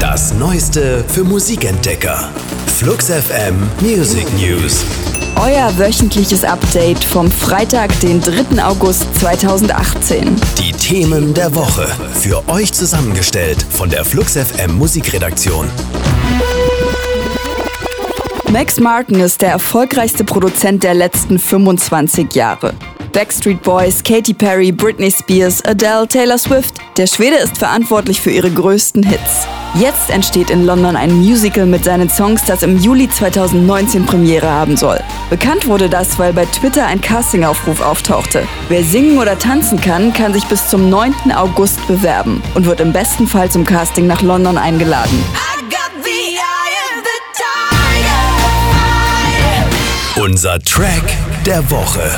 Das Neueste für Musikentdecker. Flux FM Music News. Euer wöchentliches Update vom Freitag, den 3. August 2018. Die Themen der Woche. Für euch zusammengestellt von der Flux FM Musikredaktion. Max Martin ist der erfolgreichste Produzent der letzten 25 Jahre. Backstreet Boys, Katy Perry, Britney Spears, Adele, Taylor Swift. Der Schwede ist verantwortlich für ihre größten Hits. Jetzt entsteht in London ein Musical mit seinen Songs, das im Juli 2019 Premiere haben soll. Bekannt wurde das, weil bei Twitter ein Castingaufruf auftauchte. Wer singen oder tanzen kann, kann sich bis zum 9. August bewerben und wird im besten Fall zum Casting nach London eingeladen. Unser Track der Woche.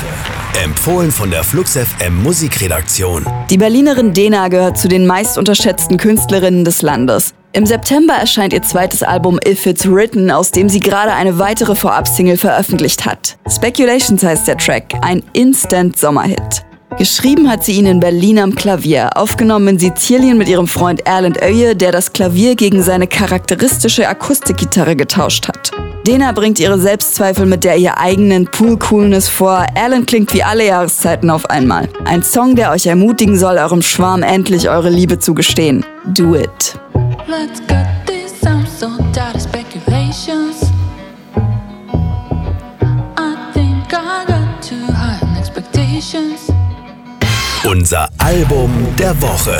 Empfohlen von der Flux FM Musikredaktion. Die Berlinerin Dena gehört zu den meist unterschätzten Künstlerinnen des Landes. Im September erscheint ihr zweites Album If It's Written, aus dem sie gerade eine weitere Vorab-Single veröffentlicht hat. Speculations heißt der Track, ein Instant-Sommerhit. Geschrieben hat sie ihn in Berlin am Klavier, aufgenommen in Sizilien mit ihrem Freund Erland Oeye, der das Klavier gegen seine charakteristische Akustikgitarre getauscht hat. Dena bringt ihre Selbstzweifel mit der ihr eigenen Pool-Coolness vor. Alan klingt wie alle Jahreszeiten auf einmal. Ein Song, der euch ermutigen soll, eurem Schwarm endlich eure Liebe zu gestehen. Do it. Let's cut this some so speculations. I think I got too high expectations. Unser Album der Woche.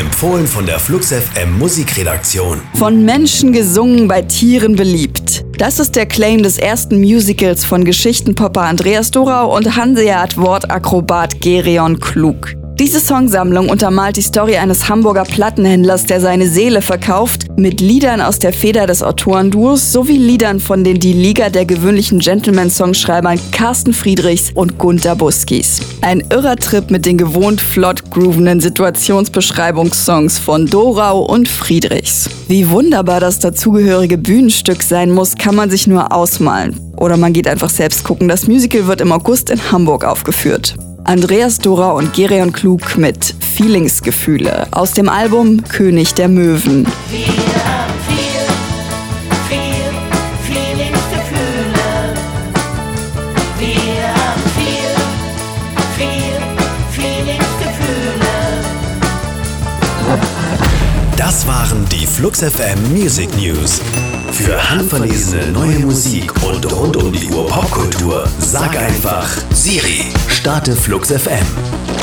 Empfohlen von der Flux FM Musikredaktion. Von Menschen gesungen, bei Tieren beliebt. Das ist der Claim des ersten Musicals von Geschichtenpopper Andreas Dorau und Hanseat-Wortakrobat Gerion Klug. Diese Songsammlung untermalt die Story eines Hamburger Plattenhändlers, der seine Seele verkauft, mit Liedern aus der Feder des Autorenduos sowie Liedern von den Die Liga der gewöhnlichen Gentleman-Songschreibern Carsten Friedrichs und Gunther Buskis. Ein irrer Trip mit den gewohnt flott groovenden Situationsbeschreibungssongs von Dorau und Friedrichs. Wie wunderbar das dazugehörige Bühnenstück sein muss, kann man sich nur ausmalen. Oder man geht einfach selbst gucken. Das Musical wird im August in Hamburg aufgeführt. Andreas Dora und Gereon Klug mit Feelingsgefühle aus dem Album König der Möwen. Das waren die Flux FM Music News. Für handverlesene neue Musik und rund um die Uhr Popkultur, sag einfach Siri, starte Flux FM.